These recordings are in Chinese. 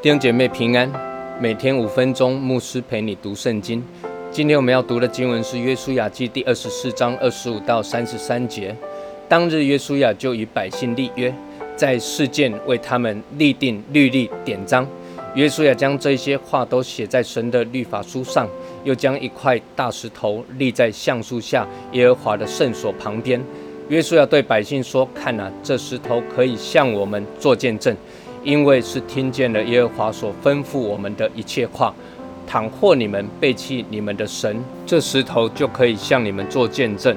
弟兄姐妹平安，每天五分钟，牧师陪你读圣经。今天我们要读的经文是《约书亚记》第二十四章二十五到三十三节。当日，约书亚就与百姓立约，在事件为他们立定律例典章。约书亚将这些话都写在神的律法书上，又将一块大石头立在橡树下耶和华的圣所旁边。约书亚对百姓说：“看啊，这石头可以向我们做见证。”因为是听见了耶和华所吩咐我们的一切话，倘或你们背弃你们的神，这石头就可以向你们做见证。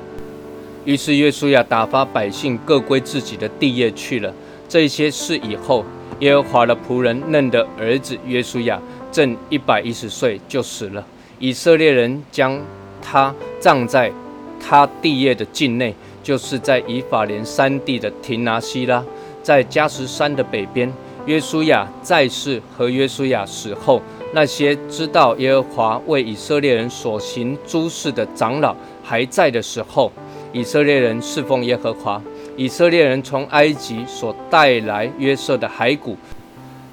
于是约书亚打发百姓各归自己的地业去了。这些事以后，耶和华的仆人嫩的儿子约书亚正一百一十岁就死了。以色列人将他葬在他地业的境内，就是在以法莲山地的廷拿西拉，在加什山的北边。约书亚在世和约书亚死后，那些知道耶和华为以色列人所行诸事的长老还在的时候，以色列人侍奉耶和华。以色列人从埃及所带来约瑟的骸骨，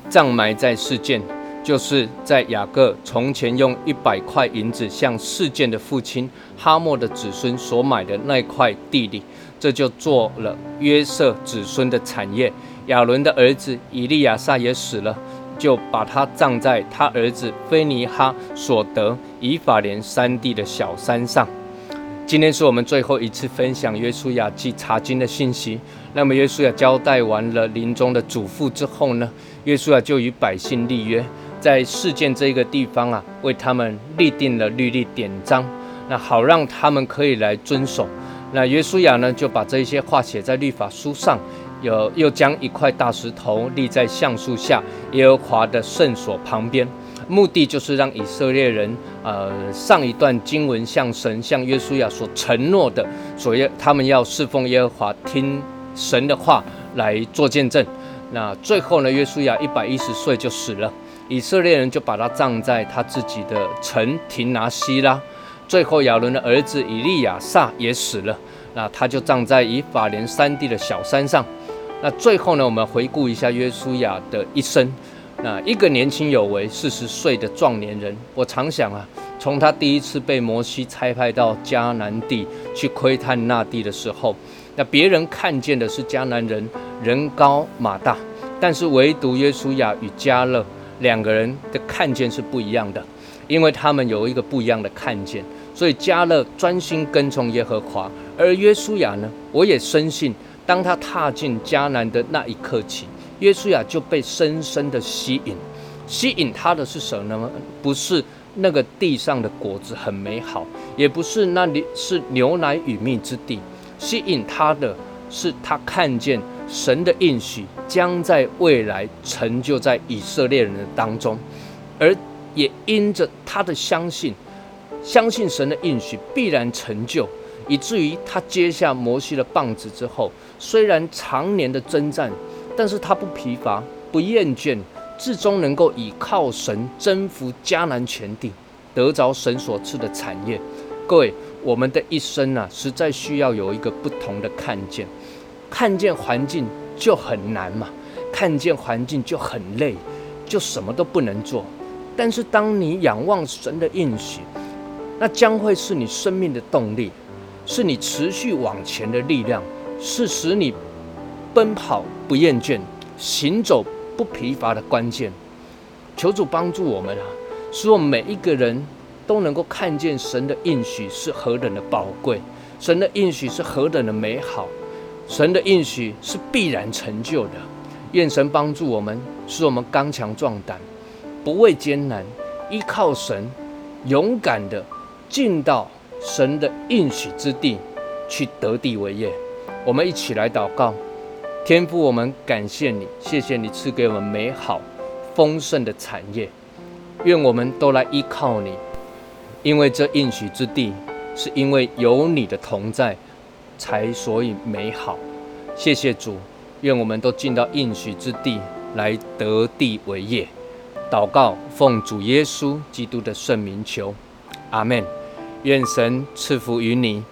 葬埋在事件，就是在雅各从前用一百块银子向事件的父亲哈莫的子孙所买的那块地里，这就做了约瑟子孙的产业。亚伦的儿子以利亚撒也死了，就把他葬在他儿子菲尼哈所得以法莲山地的小山上。今天是我们最后一次分享约书亚记查经的信息。那么，约书亚交代完了临终的嘱咐之后呢？约书亚就与百姓立约，在事件这个地方啊，为他们立定了律例典章，那好让他们可以来遵守。那约书亚呢，就把这些话写在律法书上。有又将一块大石头立在橡树下耶和华的圣所旁边，目的就是让以色列人，呃，上一段经文向神向约书亚所承诺的，所要他们要侍奉耶和华，听神的话来做见证。那最后呢，约书亚一百一十岁就死了，以色列人就把他葬在他自己的城廷拿西拉。最后亚伦的儿子以利亚撒也死了，那他就葬在以法莲山地的小山上。那最后呢，我们回顾一下约书亚的一生。那一个年轻有为、四十岁的壮年人，我常想啊，从他第一次被摩西差派到迦南地去窥探那地的时候，那别人看见的是迦南人人高马大，但是唯独约书亚与迦勒两个人的看见是不一样的，因为他们有一个不一样的看见，所以迦勒专心跟从耶和华，而约书亚呢，我也深信。当他踏进迦南的那一刻起，约书亚就被深深的吸引。吸引他的是什么呢？不是那个地上的果子很美好，也不是那里是牛奶与蜜之地。吸引他的是他看见神的应许将在未来成就在以色列人的当中，而也因着他的相信，相信神的应许必然成就。以至于他接下摩西的棒子之后，虽然常年的征战，但是他不疲乏、不厌倦，至终能够倚靠神征服迦南全地，得着神所赐的产业。各位，我们的一生啊，实在需要有一个不同的看见。看见环境就很难嘛，看见环境就很累，就什么都不能做。但是当你仰望神的应许，那将会是你生命的动力。是你持续往前的力量，是使你奔跑不厌倦、行走不疲乏的关键。求主帮助我们啊，使我们每一个人都能够看见神的应许是何等的宝贵，神的应许是何等的美好，神的应许是必然成就的。愿神帮助我们，使我们刚强壮胆，不畏艰难，依靠神，勇敢的进到。神的应许之地，去得地为业。我们一起来祷告，天父，我们感谢你，谢谢你赐给我们美好丰盛的产业。愿我们都来依靠你，因为这应许之地，是因为有你的同在，才所以美好。谢谢主，愿我们都进到应许之地来得地为业。祷告，奉主耶稣基督的圣名求，阿门。愿神赐福于你。